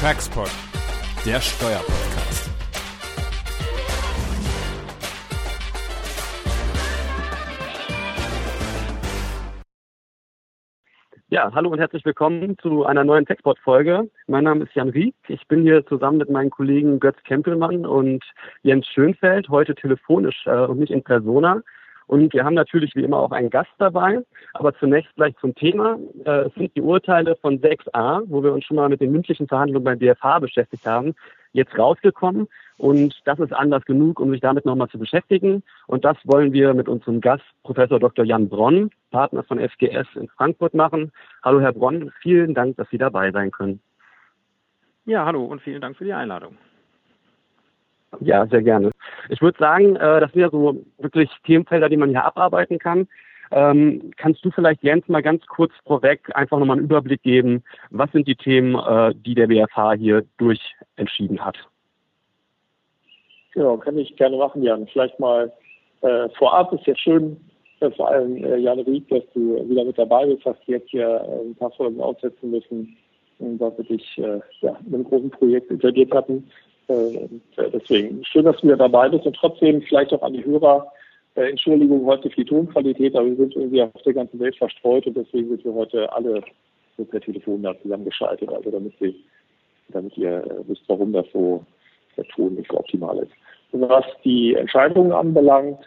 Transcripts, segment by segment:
Taxpod, der Steuerpodcast. Ja, hallo und herzlich willkommen zu einer neuen Textport-Folge. Mein Name ist Jan Rieck. Ich bin hier zusammen mit meinen Kollegen Götz Kempelmann und Jens Schönfeld, heute telefonisch äh, und nicht in Persona. Und wir haben natürlich wie immer auch einen Gast dabei. Aber zunächst gleich zum Thema. Äh, es sind die Urteile von 6a, wo wir uns schon mal mit den mündlichen Verhandlungen beim BFH beschäftigt haben, jetzt rausgekommen. Und das ist Anlass genug, um sich damit nochmal zu beschäftigen. Und das wollen wir mit unserem Gast, Professor Dr. Jan Bronn, Partner von FGS in Frankfurt machen. Hallo, Herr Bronn. Vielen Dank, dass Sie dabei sein können. Ja, hallo und vielen Dank für die Einladung. Ja, sehr gerne. Ich würde sagen, äh, das sind ja so wirklich Themenfelder, die man hier abarbeiten kann. Ähm, kannst du vielleicht, Jens, mal ganz kurz vorweg einfach nochmal einen Überblick geben, was sind die Themen, äh, die der BFH hier durchentschieden hat? Genau, kann ich gerne machen, Jan. Vielleicht mal äh, vorab ist ja schön, äh, vor allem äh, Jan Rieck, dass du wieder mit dabei bist, hast jetzt hier äh, ein paar Folgen aussetzen müssen, weil wir dich äh, ja, in einem großen Projekt integriert hatten. Äh, deswegen schön, dass du wieder dabei bist und trotzdem vielleicht auch an die Hörer. Äh, Entschuldigung heute für die Tonqualität, aber wir sind irgendwie auf der ganzen Welt verstreut und deswegen sind wir heute alle so per Telefon da zusammengeschaltet, also damit, sie, damit ihr äh, wisst, warum das so der Ton nicht so optimal ist. Und was die Entscheidungen anbelangt,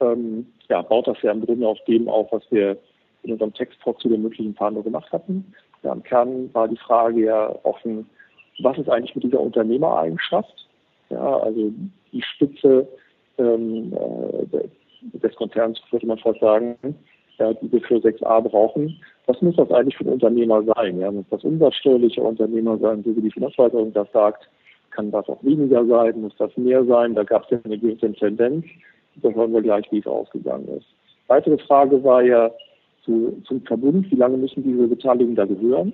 ähm, ja, baut das ja im Grunde auf dem auf, was wir in unserem Text zu den möglichen Verhandlungen gemacht hatten. Ja, Im Kern war die Frage ja offen, was ist eigentlich mit dieser Unternehmereigenschaft? Ja, also die Spitze ähm, äh, des Konzerns, würde man fast sagen, ja, die wir für 6a brauchen. Was muss das eigentlich für ein Unternehmer sein? Ja, muss das umsatzsteuerlicher Unternehmer sein, so wie die Finanzverwaltung das sagt? Kann das auch weniger sein? Muss das mehr sein? Da gab es ja eine gewisse Tendenz. Da hören wir gleich, wie es ausgegangen ist. Weitere Frage war ja zu, zum Verbund, wie lange müssen diese Beteiligungen da gehören?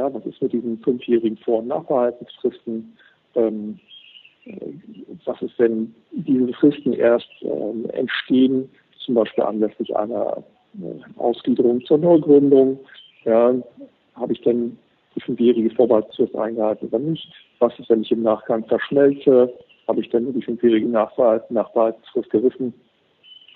Ja, was ist mit diesen fünfjährigen Vor- und Nachbehaltensfristen? Ähm, was ist, wenn diese Fristen erst ähm, entstehen, zum Beispiel anlässlich einer äh, Ausgliederung zur Neugründung? Ja, habe ich denn die fünfjährige Vorbehaltsfrist eingehalten oder nicht? Was ist, wenn ich im Nachgang verschmelze? Habe ich denn die fünfjährige Nachbehaltensfrist gerissen?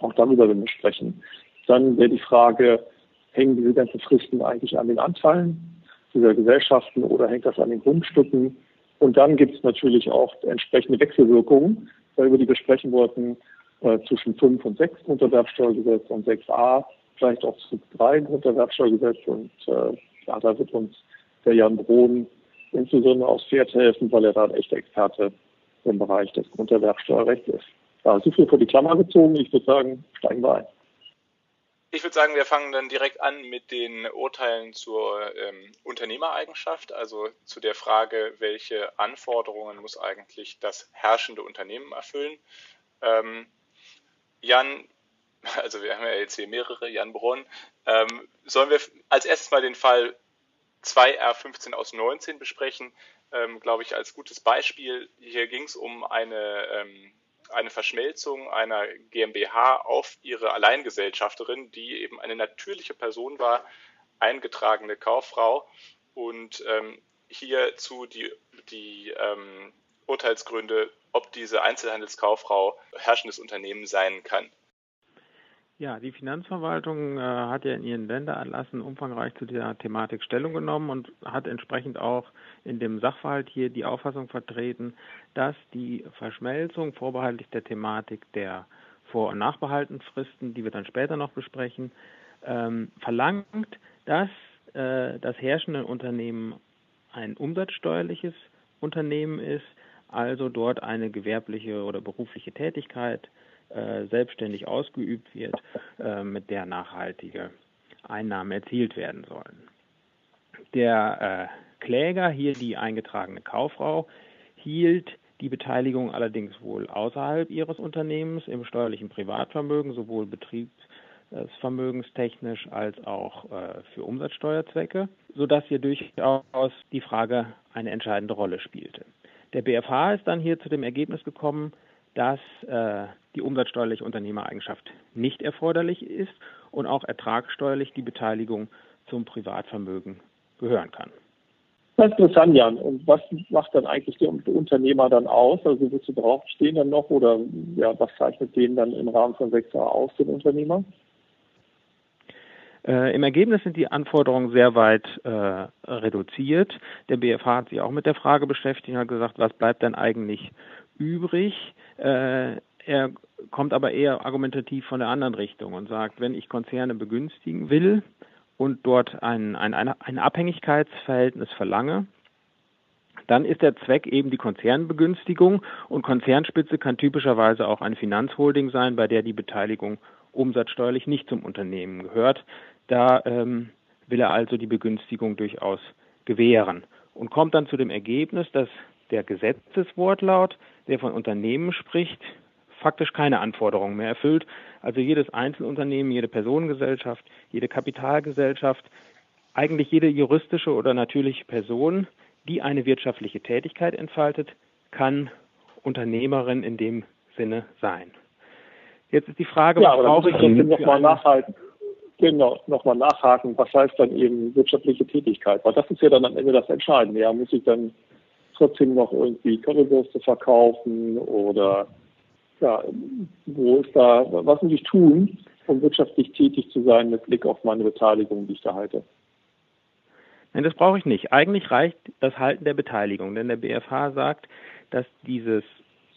Auch darüber werden wir sprechen. Dann wäre die Frage, hängen diese ganzen Fristen eigentlich an den Anteilen? Dieser Gesellschaften oder hängt das an den Grundstücken? Und dann gibt es natürlich auch entsprechende Wechselwirkungen, über die wir sprechen wollten, äh, zwischen 5 und 6 Grunderwerbsteuergesetz und 6a, vielleicht auch zu 3 Grunderwerbsteuergesetz. Und äh, ja, da wird uns der Jan Brohn insbesondere aufs Pferd helfen, weil er da ein echter Experte im Bereich des Grunderwerbsteuerrechts ist. Ja, so viel vor die Klammer gezogen. Ich würde sagen, steigen wir ein. Ich würde sagen, wir fangen dann direkt an mit den Urteilen zur ähm, Unternehmereigenschaft, also zu der Frage, welche Anforderungen muss eigentlich das herrschende Unternehmen erfüllen. Ähm, Jan, also wir haben ja jetzt hier mehrere, Jan Brunn, ähm, sollen wir als erstes mal den Fall 2R15 aus 19 besprechen, ähm, glaube ich, als gutes Beispiel. Hier ging es um eine ähm, eine Verschmelzung einer GmbH auf ihre Alleingesellschafterin, die eben eine natürliche Person war, eingetragene Kauffrau und ähm, hierzu die, die ähm, Urteilsgründe, ob diese Einzelhandelskauffrau herrschendes Unternehmen sein kann. Ja, die Finanzverwaltung äh, hat ja in ihren Länderanlassen umfangreich zu dieser Thematik Stellung genommen und hat entsprechend auch in dem Sachverhalt hier die Auffassung vertreten, dass die Verschmelzung vorbehaltlich der Thematik der Vor- und Nachbehaltensfristen, die wir dann später noch besprechen, ähm, verlangt, dass äh, das herrschende Unternehmen ein umsatzsteuerliches Unternehmen ist, also dort eine gewerbliche oder berufliche Tätigkeit äh, selbstständig ausgeübt wird, äh, mit der nachhaltige Einnahmen erzielt werden sollen. Der äh, Kläger, hier die eingetragene Kauffrau, hielt die Beteiligung allerdings wohl außerhalb ihres Unternehmens im steuerlichen Privatvermögen, sowohl betriebsvermögenstechnisch als auch äh, für Umsatzsteuerzwecke, sodass hier durchaus die Frage eine entscheidende Rolle spielte. Der BFH ist dann hier zu dem Ergebnis gekommen, dass äh, die umsatzsteuerliche Unternehmereigenschaft nicht erforderlich ist und auch ertragssteuerlich die Beteiligung zum Privatvermögen gehören kann. Das ist interessant, Jan. Und was macht dann eigentlich der Unternehmer dann aus? Also wozu draufstehen dann noch oder ja, was zeichnet den dann im Rahmen von 6a aus, den Unternehmer? Äh, Im Ergebnis sind die Anforderungen sehr weit äh, reduziert. Der BFH hat sich auch mit der Frage beschäftigt und hat gesagt, was bleibt denn eigentlich übrig? Äh, er kommt aber eher argumentativ von der anderen Richtung und sagt, wenn ich Konzerne begünstigen will und dort ein, ein, ein Abhängigkeitsverhältnis verlange, dann ist der Zweck eben die Konzernbegünstigung und Konzernspitze kann typischerweise auch eine Finanzholding sein, bei der die Beteiligung umsatzsteuerlich nicht zum Unternehmen gehört. Da ähm, will er also die Begünstigung durchaus gewähren und kommt dann zu dem Ergebnis, dass der Gesetzeswortlaut, der von Unternehmen spricht, faktisch keine Anforderungen mehr erfüllt. Also jedes Einzelunternehmen, jede Personengesellschaft, jede Kapitalgesellschaft, eigentlich jede juristische oder natürliche Person, die eine wirtschaftliche Tätigkeit entfaltet, kann Unternehmerin in dem Sinne sein. Jetzt ist die Frage, ja, was brauche ich denn nochmal nachhalten? Genau, nochmal nachhaken, was heißt dann eben wirtschaftliche Tätigkeit? Weil das ist ja dann am Ende das Entscheidende. Ja, muss ich dann trotzdem noch irgendwie Currywürste verkaufen oder ja, wo ist da, was muss ich tun, um wirtschaftlich tätig zu sein mit Blick auf meine Beteiligung, die ich da halte? Nein, das brauche ich nicht. Eigentlich reicht das Halten der Beteiligung, denn der BFH sagt, dass dieses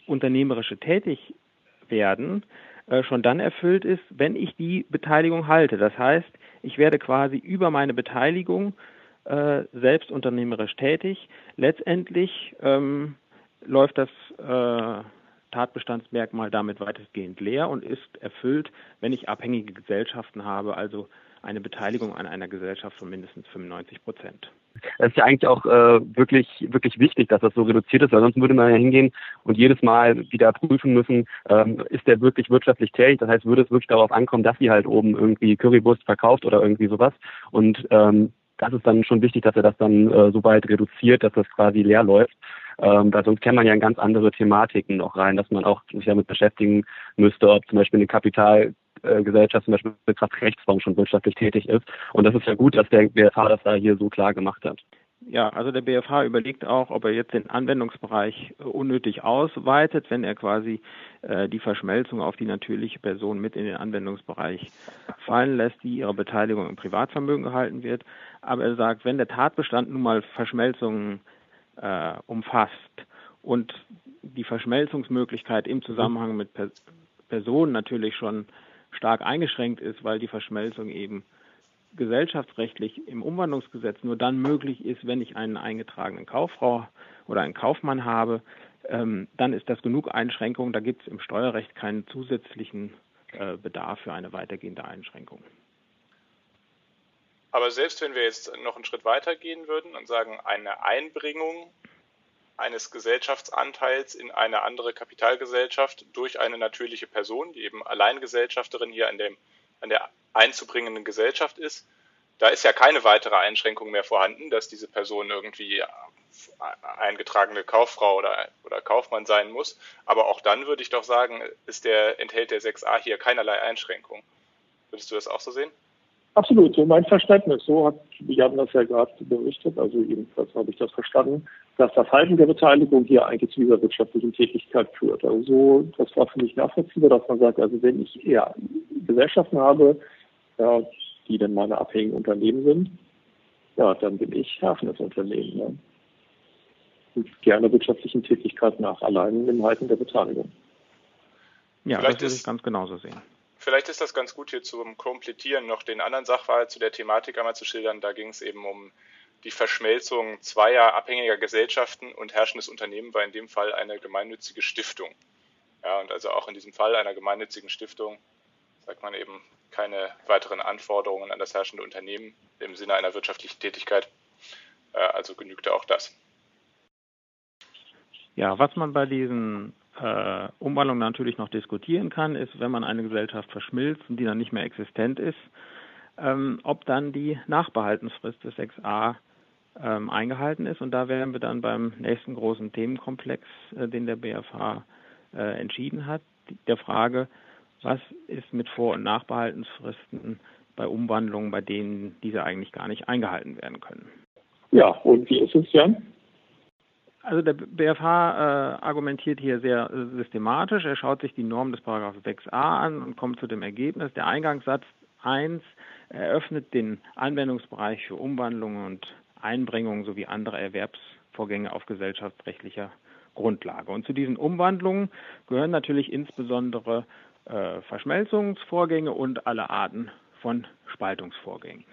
unternehmerische Tätigwerden äh, schon dann erfüllt ist, wenn ich die Beteiligung halte. Das heißt, ich werde quasi über meine Beteiligung äh, selbst unternehmerisch tätig. Letztendlich ähm, läuft das äh, Tatbestandsmerkmal damit weitestgehend leer und ist erfüllt, wenn ich abhängige Gesellschaften habe, also eine Beteiligung an einer Gesellschaft von mindestens 95 Prozent. Es ist ja eigentlich auch äh, wirklich, wirklich wichtig, dass das so reduziert ist, weil sonst würde man ja hingehen und jedes Mal wieder prüfen müssen, ähm, ist der wirklich wirtschaftlich tätig? Das heißt, würde es wirklich darauf ankommen, dass sie halt oben irgendwie Currywurst verkauft oder irgendwie sowas. Und ähm, das ist dann schon wichtig, dass er das dann äh, so weit reduziert, dass das quasi leer läuft. Ähm, weil sonst kennt man ja in ganz andere Thematiken noch rein, dass man auch sich damit beschäftigen müsste, ob zum Beispiel eine Kapitalgesellschaft zum Beispiel mit Kraftrechtsform schon wirtschaftlich tätig ist. Und das ist ja gut, dass der BFH das da hier so klar gemacht hat. Ja, also der BFH überlegt auch, ob er jetzt den Anwendungsbereich äh, unnötig ausweitet, wenn er quasi äh, die Verschmelzung auf die natürliche Person mit in den Anwendungsbereich fallen lässt, die ihre Beteiligung im Privatvermögen gehalten wird. Aber er sagt, wenn der Tatbestand nun mal Verschmelzungen äh, umfasst und die Verschmelzungsmöglichkeit im Zusammenhang mit per Personen natürlich schon stark eingeschränkt ist, weil die Verschmelzung eben gesellschaftsrechtlich im Umwandlungsgesetz nur dann möglich ist, wenn ich einen eingetragenen Kauffrau oder einen Kaufmann habe, ähm, dann ist das genug Einschränkung. Da gibt es im Steuerrecht keinen zusätzlichen äh, Bedarf für eine weitergehende Einschränkung. Aber selbst wenn wir jetzt noch einen Schritt weiter gehen würden und sagen, eine Einbringung eines Gesellschaftsanteils in eine andere Kapitalgesellschaft durch eine natürliche Person, die eben Alleingesellschafterin hier an, dem, an der einzubringenden Gesellschaft ist, da ist ja keine weitere Einschränkung mehr vorhanden, dass diese Person irgendwie eingetragene Kauffrau oder, oder Kaufmann sein muss. Aber auch dann würde ich doch sagen, ist der, enthält der 6a hier keinerlei Einschränkung. Würdest du das auch so sehen? Absolut, so mein Verständnis. So hat, wir haben das ja gerade berichtet, also jedenfalls habe ich das verstanden, dass das Halten der Beteiligung hier eigentlich zu dieser wirtschaftlichen Tätigkeit führt. Also so, das war für mich nachvollziehbar, dass man sagt, also wenn ich eher Gesellschaften habe, ja, die dann meine abhängigen Unternehmen sind, ja, dann bin ich Herr des Unternehmens. Ja. Und gerne wirtschaftlichen Tätigkeit nach, allein im Halten der Beteiligung. Ja, Vielleicht das würde ich ganz genauso sehen. Vielleicht ist das ganz gut hier zum Komplettieren noch den anderen Sachverhalt zu der Thematik einmal zu schildern. Da ging es eben um die Verschmelzung zweier abhängiger Gesellschaften und herrschendes Unternehmen war in dem Fall eine gemeinnützige Stiftung. Ja, und also auch in diesem Fall einer gemeinnützigen Stiftung sagt man eben keine weiteren Anforderungen an das herrschende Unternehmen im Sinne einer wirtschaftlichen Tätigkeit. Äh, also genügte auch das. Ja, was man bei diesen äh, Umwandlung natürlich noch diskutieren kann, ist, wenn man eine Gesellschaft verschmilzt und die dann nicht mehr existent ist, ähm, ob dann die Nachbehaltensfrist des 6a ähm, eingehalten ist. Und da wären wir dann beim nächsten großen Themenkomplex, äh, den der BFH äh, entschieden hat, der Frage, was ist mit Vor- und Nachbehaltensfristen bei Umwandlungen, bei denen diese eigentlich gar nicht eingehalten werden können. Ja, und wie ist es, Jan? Also der BFH äh, argumentiert hier sehr äh, systematisch. Er schaut sich die Norm des Paragraphen 6a an und kommt zu dem Ergebnis, der Eingangssatz 1 eröffnet den Anwendungsbereich für Umwandlungen und Einbringungen sowie andere Erwerbsvorgänge auf gesellschaftsrechtlicher Grundlage. Und zu diesen Umwandlungen gehören natürlich insbesondere äh, Verschmelzungsvorgänge und alle Arten von Spaltungsvorgängen.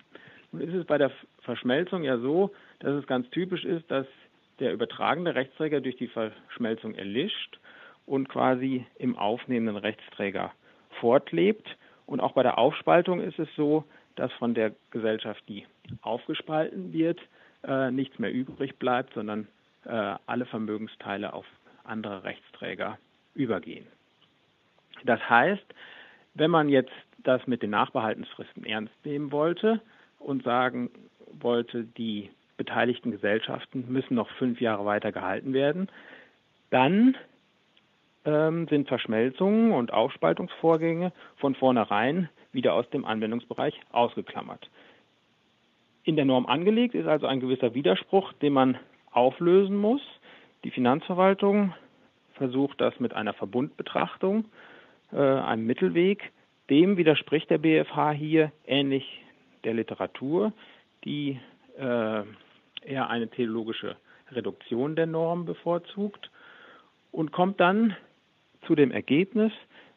Nun ist es bei der Verschmelzung ja so, dass es ganz typisch ist, dass der übertragende Rechtsträger durch die Verschmelzung erlischt und quasi im aufnehmenden Rechtsträger fortlebt. Und auch bei der Aufspaltung ist es so, dass von der Gesellschaft, die aufgespalten wird, äh, nichts mehr übrig bleibt, sondern äh, alle Vermögensteile auf andere Rechtsträger übergehen. Das heißt, wenn man jetzt das mit den Nachbehaltensfristen ernst nehmen wollte und sagen wollte, die beteiligten Gesellschaften müssen noch fünf Jahre weiter gehalten werden, dann ähm, sind Verschmelzungen und Aufspaltungsvorgänge von vornherein wieder aus dem Anwendungsbereich ausgeklammert. In der Norm angelegt ist also ein gewisser Widerspruch, den man auflösen muss. Die Finanzverwaltung versucht das mit einer Verbundbetrachtung, äh, einem Mittelweg. Dem widerspricht der BFH hier ähnlich der Literatur, die äh, eher eine theologische Reduktion der Norm bevorzugt und kommt dann zu dem Ergebnis,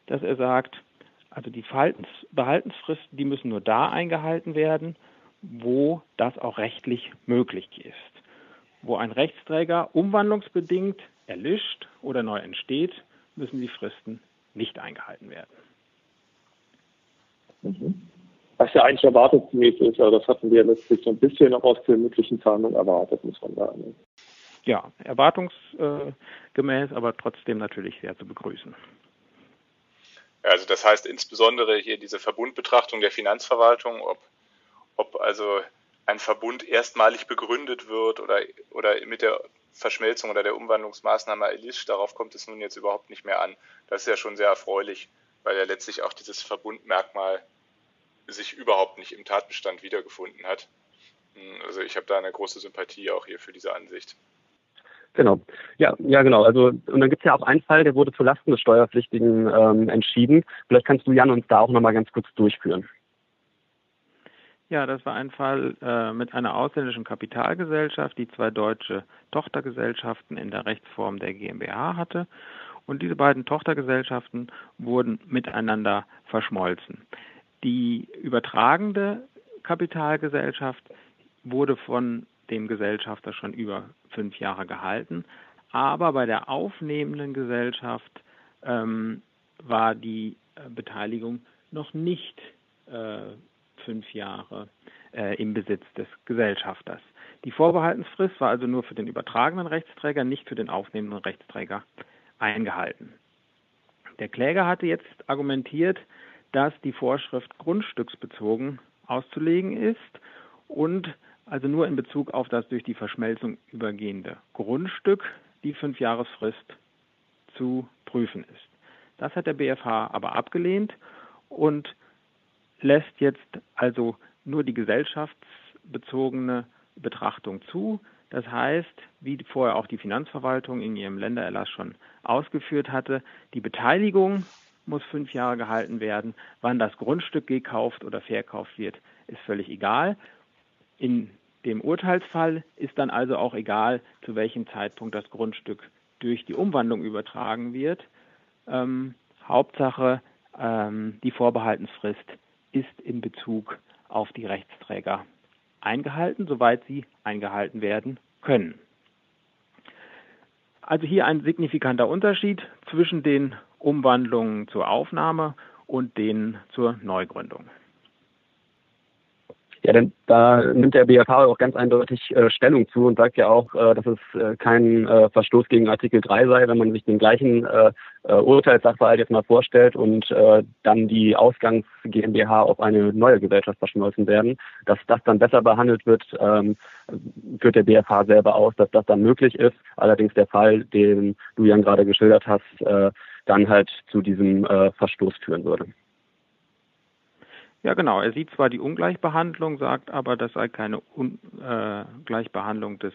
dass er sagt, also die Behaltensfristen, die müssen nur da eingehalten werden, wo das auch rechtlich möglich ist. Wo ein Rechtsträger umwandlungsbedingt erlischt oder neu entsteht, müssen die Fristen nicht eingehalten werden. Mhm was ja eigentlich erwartungsgemäß ist, aber das hatten wir letztlich so ein bisschen auch aus der möglichen Zahlung erwartet, muss man sagen. Ja, erwartungsgemäß, aber trotzdem natürlich sehr zu begrüßen. Also das heißt insbesondere hier diese Verbundbetrachtung der Finanzverwaltung, ob, ob also ein Verbund erstmalig begründet wird oder, oder mit der Verschmelzung oder der Umwandlungsmaßnahme erlischt, darauf kommt es nun jetzt überhaupt nicht mehr an. Das ist ja schon sehr erfreulich, weil ja letztlich auch dieses Verbundmerkmal sich überhaupt nicht im Tatbestand wiedergefunden hat. Hm, also ich habe da eine große Sympathie auch hier für diese Ansicht. Genau. Ja, ja, genau. Also und dann gibt es ja auch einen Fall, der wurde zulasten des Steuerpflichtigen ähm, entschieden. Vielleicht kannst du Jan uns da auch nochmal ganz kurz durchführen. Ja, das war ein Fall äh, mit einer ausländischen Kapitalgesellschaft, die zwei deutsche Tochtergesellschaften in der Rechtsform der GmbH hatte. Und diese beiden Tochtergesellschaften wurden miteinander verschmolzen. Die übertragende Kapitalgesellschaft wurde von dem Gesellschafter schon über fünf Jahre gehalten, aber bei der aufnehmenden Gesellschaft ähm, war die äh, Beteiligung noch nicht äh, fünf Jahre äh, im Besitz des Gesellschafters. Die Vorbehaltensfrist war also nur für den übertragenen Rechtsträger, nicht für den aufnehmenden Rechtsträger eingehalten. Der Kläger hatte jetzt argumentiert, dass die Vorschrift grundstücksbezogen auszulegen ist und also nur in Bezug auf das durch die Verschmelzung übergehende Grundstück die Fünfjahresfrist zu prüfen ist. Das hat der BFH aber abgelehnt und lässt jetzt also nur die gesellschaftsbezogene Betrachtung zu. Das heißt, wie vorher auch die Finanzverwaltung in ihrem Ländererlass schon ausgeführt hatte, die Beteiligung muss fünf Jahre gehalten werden. Wann das Grundstück gekauft oder verkauft wird, ist völlig egal. In dem Urteilsfall ist dann also auch egal, zu welchem Zeitpunkt das Grundstück durch die Umwandlung übertragen wird. Ähm, Hauptsache, ähm, die Vorbehaltensfrist ist in Bezug auf die Rechtsträger eingehalten, soweit sie eingehalten werden können. Also hier ein signifikanter Unterschied zwischen den Umwandlungen zur Aufnahme und denen zur Neugründung. Ja, denn da nimmt der BAK auch ganz eindeutig äh, Stellung zu und sagt ja auch, äh, dass es äh, kein äh, Verstoß gegen Artikel 3 sei, wenn man sich den gleichen äh, äh, Urteilssachverhalt jetzt mal vorstellt und dann die Ausgangs GmbH auf eine neue Gesellschaft verschmolzen werden, dass das dann besser behandelt wird, ähm, führt der BFH selber aus, dass das dann möglich ist. Allerdings der Fall, den du Jan gerade geschildert hast, dann halt zu diesem äh, Verstoß führen würde. Ja, genau. Er sieht zwar die Ungleichbehandlung, sagt aber, das sei keine Ungleichbehandlung äh, des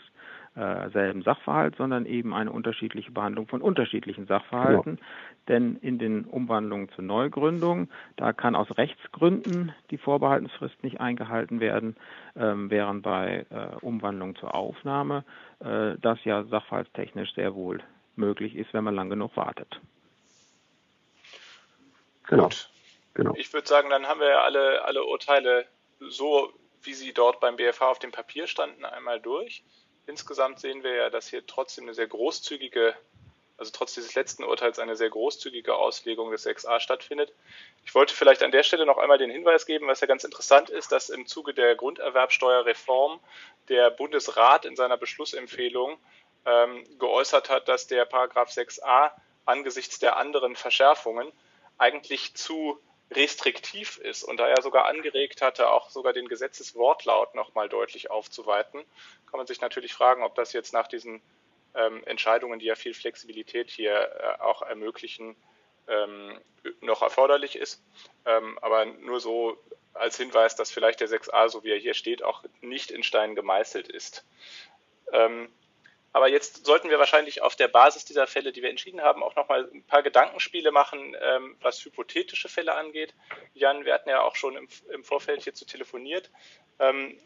äh, selben Sachverhalt, sondern eben eine unterschiedliche Behandlung von unterschiedlichen Sachverhalten. Genau. Denn in den Umwandlungen zur Neugründung, da kann aus Rechtsgründen die Vorbehaltensfrist nicht eingehalten werden, ähm, während bei äh, Umwandlung zur Aufnahme äh, das ja sachverhaltstechnisch sehr wohl möglich ist, wenn man lang genug wartet. Genau. Gut. genau. Ich würde sagen, dann haben wir alle, alle Urteile so, wie sie dort beim BFH auf dem Papier standen, einmal durch insgesamt sehen wir ja, dass hier trotzdem eine sehr großzügige, also trotz dieses letzten Urteils eine sehr großzügige Auslegung des 6a stattfindet. Ich wollte vielleicht an der Stelle noch einmal den Hinweis geben, was ja ganz interessant ist, dass im Zuge der Grunderwerbsteuerreform der Bundesrat in seiner Beschlussempfehlung ähm, geäußert hat, dass der Paragraph 6a angesichts der anderen Verschärfungen eigentlich zu restriktiv ist und da er sogar angeregt hatte, auch sogar den Gesetzeswortlaut nochmal deutlich aufzuweiten, kann man sich natürlich fragen, ob das jetzt nach diesen ähm, Entscheidungen, die ja viel Flexibilität hier äh, auch ermöglichen, ähm, noch erforderlich ist. Ähm, aber nur so als Hinweis, dass vielleicht der 6a, so wie er hier steht, auch nicht in Stein gemeißelt ist. Ähm, aber jetzt sollten wir wahrscheinlich auf der Basis dieser Fälle, die wir entschieden haben, auch nochmal ein paar Gedankenspiele machen, ähm, was hypothetische Fälle angeht. Jan, wir hatten ja auch schon im, im Vorfeld hierzu telefoniert. Ähm,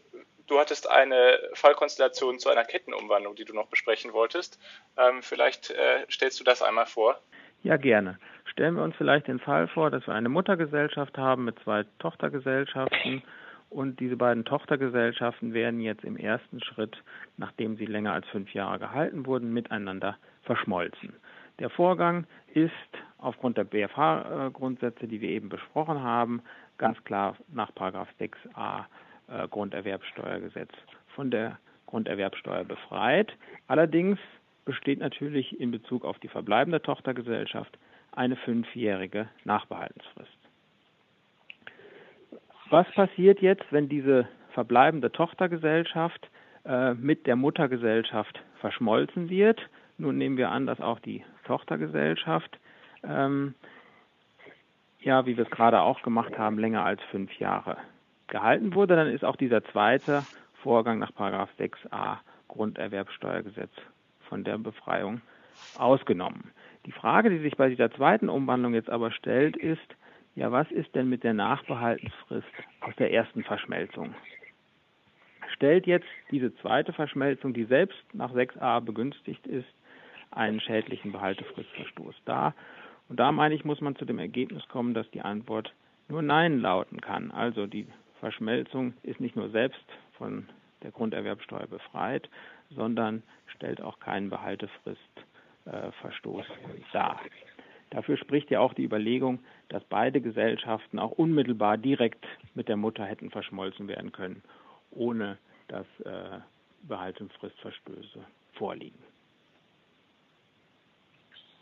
du hattest eine Fallkonstellation zu einer Kettenumwandlung, die du noch besprechen wolltest. Ähm, vielleicht äh, stellst du das einmal vor. Ja, gerne. Stellen wir uns vielleicht den Fall vor, dass wir eine Muttergesellschaft haben mit zwei Tochtergesellschaften und diese beiden Tochtergesellschaften werden jetzt im ersten Schritt, nachdem sie länger als fünf Jahre gehalten wurden, miteinander verschmolzen. Der Vorgang ist aufgrund der BFH-Grundsätze, die wir eben besprochen haben, ganz klar nach 6a äh, Grunderwerbsteuergesetz von der Grunderwerbsteuer befreit. Allerdings besteht natürlich in Bezug auf die verbleibende Tochtergesellschaft eine fünfjährige Nachbehaltensfrist. Was passiert jetzt, wenn diese verbleibende Tochtergesellschaft äh, mit der Muttergesellschaft verschmolzen wird? Nun nehmen wir an, dass auch die Tochtergesellschaft, ähm, ja, wie wir es gerade auch gemacht haben, länger als fünf Jahre gehalten wurde. Dann ist auch dieser zweite Vorgang nach 6a Grunderwerbsteuergesetz von der Befreiung ausgenommen. Die Frage, die sich bei dieser zweiten Umwandlung jetzt aber stellt, ist, ja, was ist denn mit der Nachbehaltensfrist aus der ersten Verschmelzung? Stellt jetzt diese zweite Verschmelzung, die selbst nach 6a begünstigt ist, einen schädlichen Behaltefristverstoß dar? Und da meine ich, muss man zu dem Ergebnis kommen, dass die Antwort nur Nein lauten kann. Also die Verschmelzung ist nicht nur selbst von der Grunderwerbsteuer befreit, sondern stellt auch keinen Behaltefristverstoß äh, dar. Dafür spricht ja auch die Überlegung, dass beide Gesellschaften auch unmittelbar direkt mit der Mutter hätten verschmolzen werden können, ohne dass äh, Behaltungsfristverstöße vorliegen.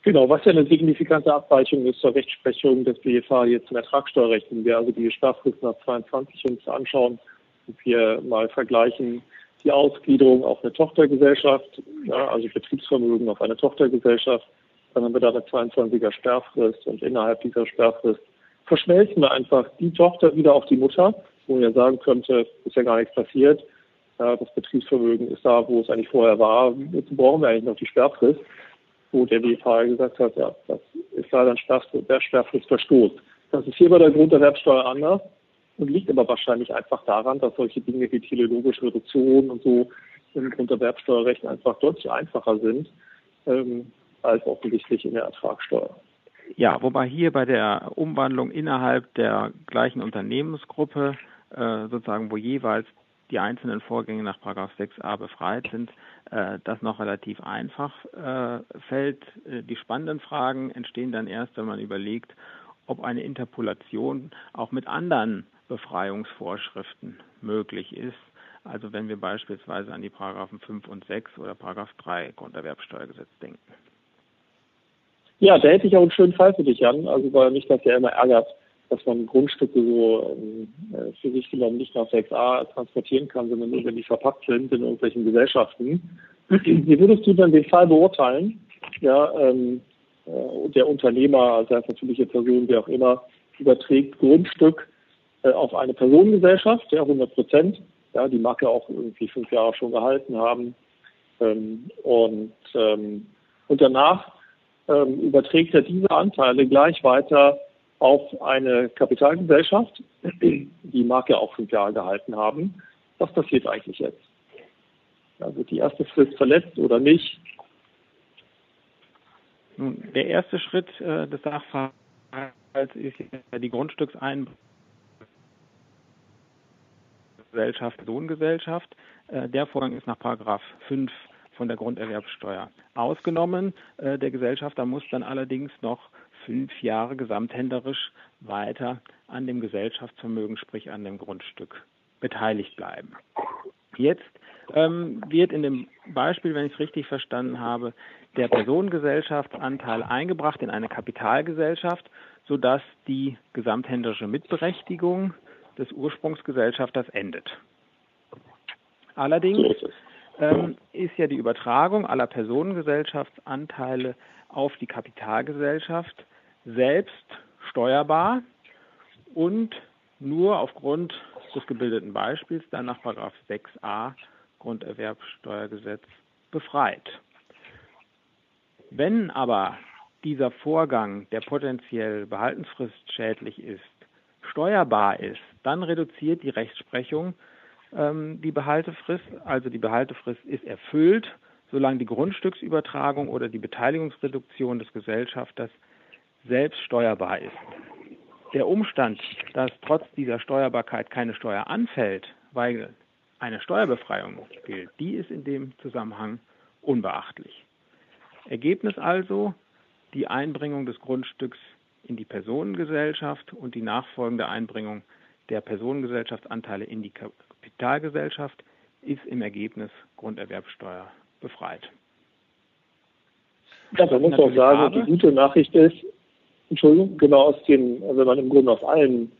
Genau, was ja eine signifikante Abweichung ist zur Rechtsprechung des BFH jetzt im Ertragssteuerrecht, wenn wir also die Sperrfrist nach 22 uns anschauen und wir mal vergleichen die Ausgliederung auf eine Tochtergesellschaft, ja, also Betriebsvermögen auf eine Tochtergesellschaft dann haben wir da eine 22er Sperrfrist und innerhalb dieser Sperrfrist verschmelzen wir einfach die Tochter wieder auf die Mutter, wo man ja sagen könnte, ist ja gar nichts passiert. Das Betriebsvermögen ist da, wo es eigentlich vorher war. Jetzt brauchen wir eigentlich noch die Sperrfrist, wo der BFH gesagt hat, ja, das ist leider ein Sperrfrist, der Sperrfristverstoß. Das ist hier bei der Grunderwerbsteuer anders und liegt aber wahrscheinlich einfach daran, dass solche Dinge wie teleologische Reduktion und so im Grunderwerbsteuerrecht einfach deutlich einfacher sind. Ähm, als offensichtlich in der Ertragssteuer. Ja, wobei hier bei der Umwandlung innerhalb der gleichen Unternehmensgruppe äh, sozusagen, wo jeweils die einzelnen Vorgänge nach 6a befreit sind, äh, das noch relativ einfach äh, fällt. Äh, die spannenden Fragen entstehen dann erst, wenn man überlegt, ob eine Interpolation auch mit anderen Befreiungsvorschriften möglich ist. Also wenn wir beispielsweise an die Paragraphen 5 und 6 oder Paragraph 3 Grunderwerbsteuergesetz denken. Ja, da hätte ich auch einen schönen Fall für dich, Jan. Also weil mich das ja immer ärgert, dass man Grundstücke so ähm, äh, für sich genommen nicht nach 6a transportieren kann, sondern nur, wenn die verpackt sind in irgendwelchen Gesellschaften. Wie würdest du dann den Fall beurteilen? Ja, ähm, äh, der Unternehmer, also als natürliche Person, wie auch immer, überträgt Grundstück äh, auf eine Personengesellschaft, ja, 100 Prozent. Ja, die ja auch irgendwie fünf Jahre schon gehalten haben. Ähm, und, ähm, und danach ähm, überträgt er diese Anteile gleich weiter auf eine Kapitalgesellschaft, die mag ja auch fünf Jahre gehalten haben. Was passiert eigentlich jetzt? Ja, wird die erste Frist verletzt oder nicht? Nun, der erste Schritt äh, des Sachverhalts ist ja die Grundstückseinbringung Gesellschaft, Personengesellschaft. Äh, der Vorgang ist nach Paragraph 5 von der Grunderwerbsteuer ausgenommen. Äh, der Gesellschafter muss dann allerdings noch fünf Jahre gesamthändlerisch weiter an dem Gesellschaftsvermögen, sprich an dem Grundstück, beteiligt bleiben. Jetzt ähm, wird in dem Beispiel, wenn ich es richtig verstanden habe, der Personengesellschaftsanteil eingebracht in eine Kapitalgesellschaft, sodass die gesamthändlerische Mitberechtigung des Ursprungsgesellschafters endet. Allerdings ähm, ist ja die Übertragung aller Personengesellschaftsanteile auf die Kapitalgesellschaft selbst steuerbar und nur aufgrund des gebildeten Beispiels dann nach 6a Grunderwerbsteuergesetz befreit. Wenn aber dieser Vorgang, der potenziell behaltensfristschädlich ist, steuerbar ist, dann reduziert die Rechtsprechung ähm, die Behaltefrist. Also die Behaltefrist ist erfüllt, solange die Grundstücksübertragung oder die Beteiligungsreduktion des Gesellschafters selbst steuerbar ist. Der Umstand, dass trotz dieser Steuerbarkeit keine Steuer anfällt, weil eine Steuerbefreiung gilt, die ist in dem Zusammenhang unbeachtlich. Ergebnis also die Einbringung des Grundstücks in die Personengesellschaft und die nachfolgende Einbringung der Personengesellschaftsanteile in die Kapitalgesellschaft ist im Ergebnis Grunderwerbsteuer befreit. Ja, man muss auch sagen, habe, die gute Nachricht ist, Entschuldigung, genau aus den, wenn man im Grunde aus allen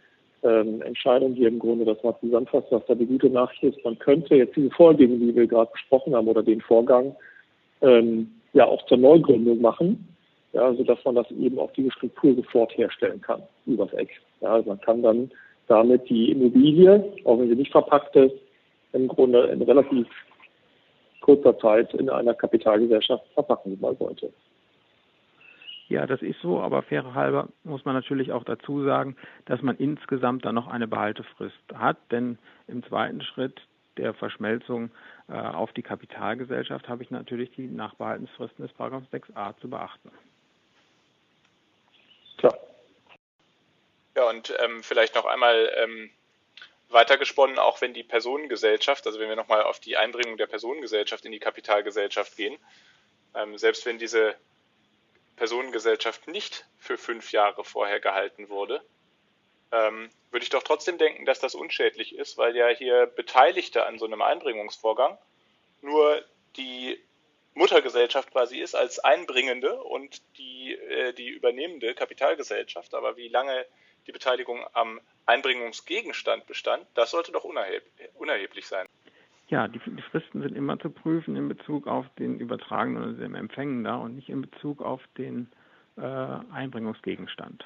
ähm, Entscheidungen, die im Grunde das mal zusammenfasst, was da die gute Nachricht ist, man könnte jetzt diese Vorgänge, die wir gerade besprochen haben, oder den Vorgang, ähm, ja auch zur Neugründung machen ja, sodass man das eben auf diese Struktur sofort herstellen kann, übers Eck. Ja, also man kann dann damit die Immobilie, auch wenn sie nicht verpackt ist, im Grunde in relativ kurzer Zeit in einer Kapitalgesellschaft verpacken, man wollte. Ja, das ist so, aber faire halber muss man natürlich auch dazu sagen, dass man insgesamt dann noch eine Behaltefrist hat, denn im zweiten Schritt der Verschmelzung äh, auf die Kapitalgesellschaft habe ich natürlich die Nachbehaltensfristen des 6a zu beachten. Klar. Ja, und ähm, vielleicht noch einmal ähm, weitergesponnen, auch wenn die Personengesellschaft, also wenn wir nochmal auf die Einbringung der Personengesellschaft in die Kapitalgesellschaft gehen, ähm, selbst wenn diese Personengesellschaft nicht für fünf Jahre vorher gehalten wurde, ähm, würde ich doch trotzdem denken, dass das unschädlich ist, weil ja hier Beteiligte an so einem Einbringungsvorgang nur die Muttergesellschaft quasi ist als Einbringende und die, äh, die übernehmende Kapitalgesellschaft. Aber wie lange die Beteiligung am Einbringungsgegenstand bestand, das sollte doch unerheb unerheblich sein. Ja, die, die, Fristen sind immer zu prüfen in Bezug auf den Übertragenen oder den Empfängender und nicht in Bezug auf den äh, Einbringungsgegenstand.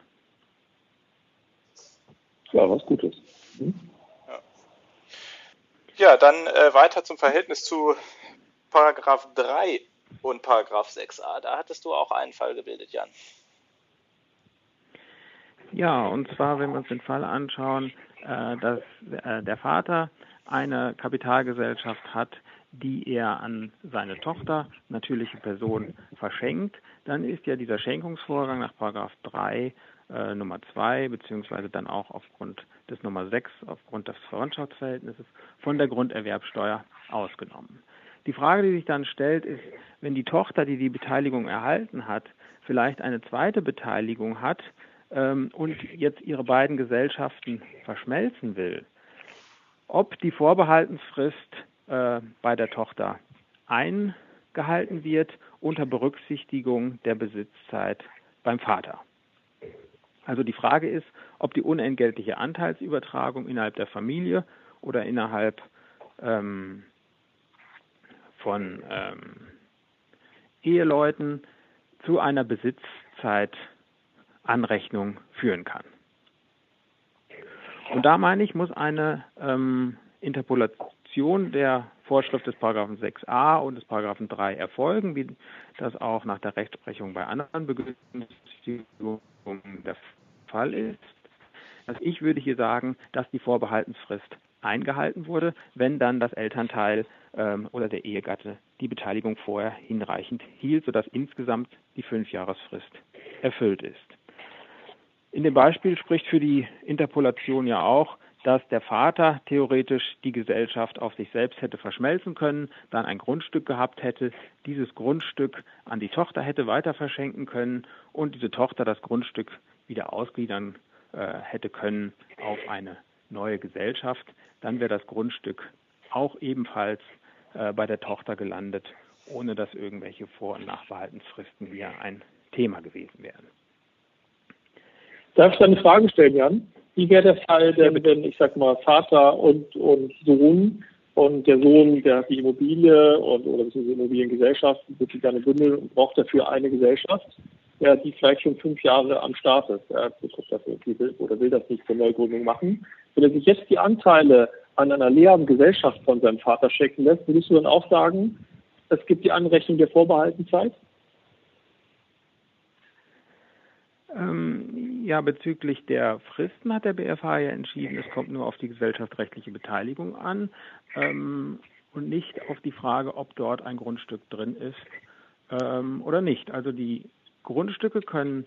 Ja, was Gutes. Hm? Ja. ja, dann äh, weiter zum Verhältnis zu Paragraph 3 und Paragraph 6a. Da hattest du auch einen Fall gebildet, Jan. Ja, und zwar, wenn wir uns den Fall anschauen, äh, dass äh, der Vater eine Kapitalgesellschaft hat, die er an seine Tochter, natürliche Person, verschenkt, dann ist ja dieser Schenkungsvorgang nach Paragraph 3 äh, Nummer 2 beziehungsweise dann auch aufgrund des Nummer 6 aufgrund des Verwandtschaftsverhältnisses von der Grunderwerbsteuer ausgenommen. Die Frage, die sich dann stellt, ist, wenn die Tochter, die die Beteiligung erhalten hat, vielleicht eine zweite Beteiligung hat und jetzt ihre beiden Gesellschaften verschmelzen will, ob die Vorbehaltensfrist äh, bei der Tochter eingehalten wird unter Berücksichtigung der Besitzzeit beim Vater. Also die Frage ist, ob die unentgeltliche Anteilsübertragung innerhalb der Familie oder innerhalb ähm, von ähm, Eheleuten zu einer Besitzzeitanrechnung führen kann. Und da meine ich, muss eine ähm, Interpolation der Vorschrift des Paragraphen 6a und des Paragraphen 3 erfolgen, wie das auch nach der Rechtsprechung bei anderen Begünstigungen der Fall ist. Also ich würde hier sagen, dass die Vorbehaltensfrist eingehalten wurde, wenn dann das Elternteil ähm, oder der Ehegatte die Beteiligung vorher hinreichend hielt, sodass insgesamt die Fünfjahresfrist erfüllt ist. In dem Beispiel spricht für die Interpolation ja auch, dass der Vater theoretisch die Gesellschaft auf sich selbst hätte verschmelzen können, dann ein Grundstück gehabt hätte, dieses Grundstück an die Tochter hätte weiter verschenken können und diese Tochter das Grundstück wieder ausgliedern äh, hätte können auf eine neue Gesellschaft. Dann wäre das Grundstück auch ebenfalls äh, bei der Tochter gelandet, ohne dass irgendwelche Vor- und Nachbehaltensfristen hier ein Thema gewesen wären. Darf ich da eine Frage stellen, Jan? Wie wäre der Fall denn, wenn, ich sag mal, Vater und, und Sohn und der Sohn, der hat die Immobilie und, oder die Immobiliengesellschaft, wird sich gerne bündeln und braucht dafür eine Gesellschaft, ja, die vielleicht schon fünf Jahre am Start ist. Er irgendwie will oder will das nicht zur Neugründung machen. Wenn er sich jetzt die Anteile an einer leeren Gesellschaft von seinem Vater schenken lässt, würdest du dann auch sagen, es gibt die Anrechnung der Vorbehaltenzeit? Ähm, ja, bezüglich der Fristen hat der BFH ja entschieden, es kommt nur auf die gesellschaftsrechtliche Beteiligung an ähm, und nicht auf die Frage, ob dort ein Grundstück drin ist ähm, oder nicht. Also die Grundstücke können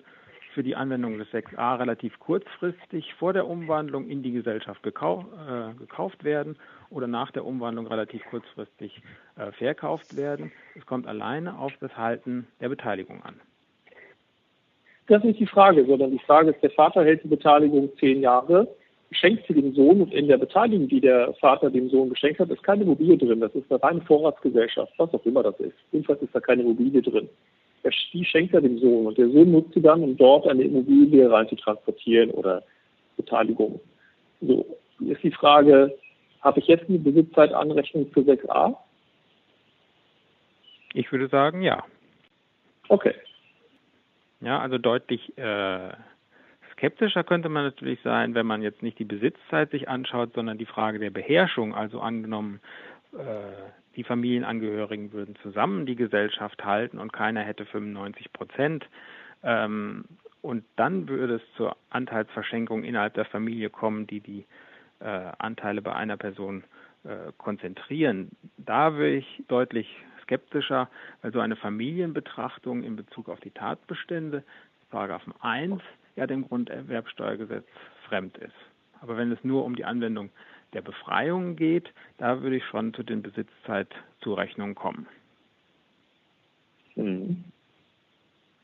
für die Anwendung des 6a relativ kurzfristig vor der Umwandlung in die Gesellschaft gekau äh, gekauft werden oder nach der Umwandlung relativ kurzfristig äh, verkauft werden. Es kommt alleine auf das Halten der Beteiligung an. Das ist nicht die Frage, sondern die Frage ist, der Vater hält die Beteiligung zehn Jahre, schenkt sie dem Sohn und in der Beteiligung, die der Vater dem Sohn geschenkt hat, ist keine Immobilie drin. Das ist eine reine Vorratsgesellschaft, was auch immer das ist. Jedenfalls ist da keine Immobilie drin die schenkt er dem Sohn und der Sohn nutzt sie dann, um dort eine Immobilie rein zu transportieren oder Beteiligung. So, ist die Frage, habe ich jetzt eine Besitzzeitanrechnung für 6a? Ich würde sagen, ja. Okay. Ja, also deutlich äh, skeptischer könnte man natürlich sein, wenn man jetzt nicht die Besitzzeit sich anschaut, sondern die Frage der Beherrschung. Also angenommen, äh, die Familienangehörigen würden zusammen die Gesellschaft halten und keiner hätte 95 Prozent. Ähm, und dann würde es zur Anteilsverschenkung innerhalb der Familie kommen, die die äh, Anteile bei einer Person äh, konzentrieren. Da wäre ich deutlich skeptischer, weil so eine Familienbetrachtung in Bezug auf die Tatbestände, Paragraphen 1, ja dem Grunderwerbsteuergesetz fremd ist. Aber wenn es nur um die Anwendung der Befreiung geht, da würde ich schon zu den Besitzzeit-Zurechnungen kommen. Mhm.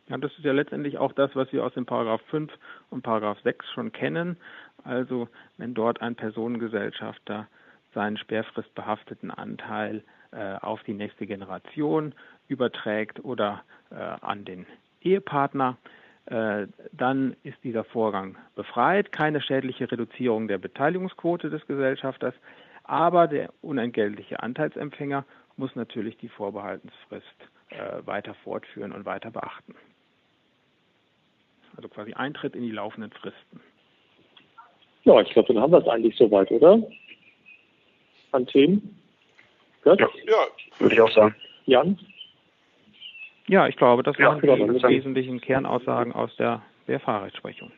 Ja, das ist ja letztendlich auch das, was wir aus dem Paragraph 5 und Paragraph 6 schon kennen. Also wenn dort ein Personengesellschafter seinen sperrfristbehafteten Anteil auf die nächste Generation überträgt oder äh, an den Ehepartner, äh, dann ist dieser Vorgang befreit, keine schädliche Reduzierung der Beteiligungsquote des Gesellschafters, aber der unentgeltliche Anteilsempfänger muss natürlich die Vorbehaltensfrist äh, weiter fortführen und weiter beachten. Also quasi Eintritt in die laufenden Fristen. Ja, ich glaube, dann haben wir es eigentlich soweit, oder? An Themen? Ja. ja, würde ich auch sagen. Jan? Ja, ich glaube, das waren ja, die wesentlichen Kernaussagen aus der BFH-Rechtsprechung.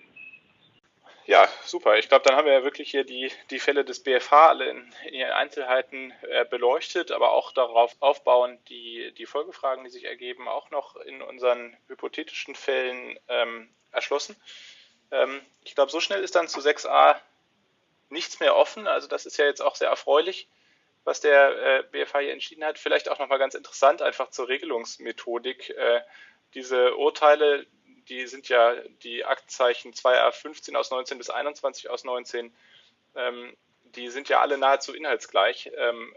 Ja, super. Ich glaube, dann haben wir ja wirklich hier die, die Fälle des BFH alle in, in ihren Einzelheiten äh, beleuchtet, aber auch darauf aufbauend die, die Folgefragen, die sich ergeben, auch noch in unseren hypothetischen Fällen ähm, erschlossen. Ähm, ich glaube, so schnell ist dann zu 6a nichts mehr offen. Also das ist ja jetzt auch sehr erfreulich was der äh, BFH hier entschieden hat. Vielleicht auch nochmal ganz interessant, einfach zur Regelungsmethodik. Äh, diese Urteile, die sind ja die Aktzeichen 2a15 aus 19 bis 21 aus 19, ähm, die sind ja alle nahezu inhaltsgleich. Ähm,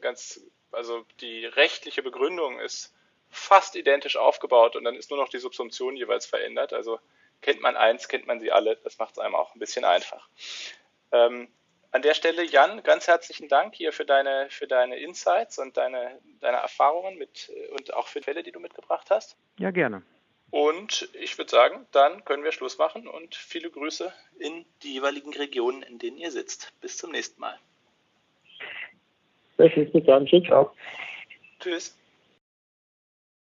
ganz, also die rechtliche Begründung ist fast identisch aufgebaut und dann ist nur noch die Subsumption jeweils verändert. Also kennt man eins, kennt man sie alle. Das macht es einem auch ein bisschen einfach. Ähm, an der Stelle, Jan, ganz herzlichen Dank hier für deine, für deine Insights und deine, deine Erfahrungen mit, äh, und auch für die Fälle, die du mitgebracht hast. Ja, gerne. Und ich würde sagen, dann können wir Schluss machen und viele Grüße in die jeweiligen Regionen, in denen ihr sitzt. Bis zum nächsten Mal. Tschüss. Tschüss.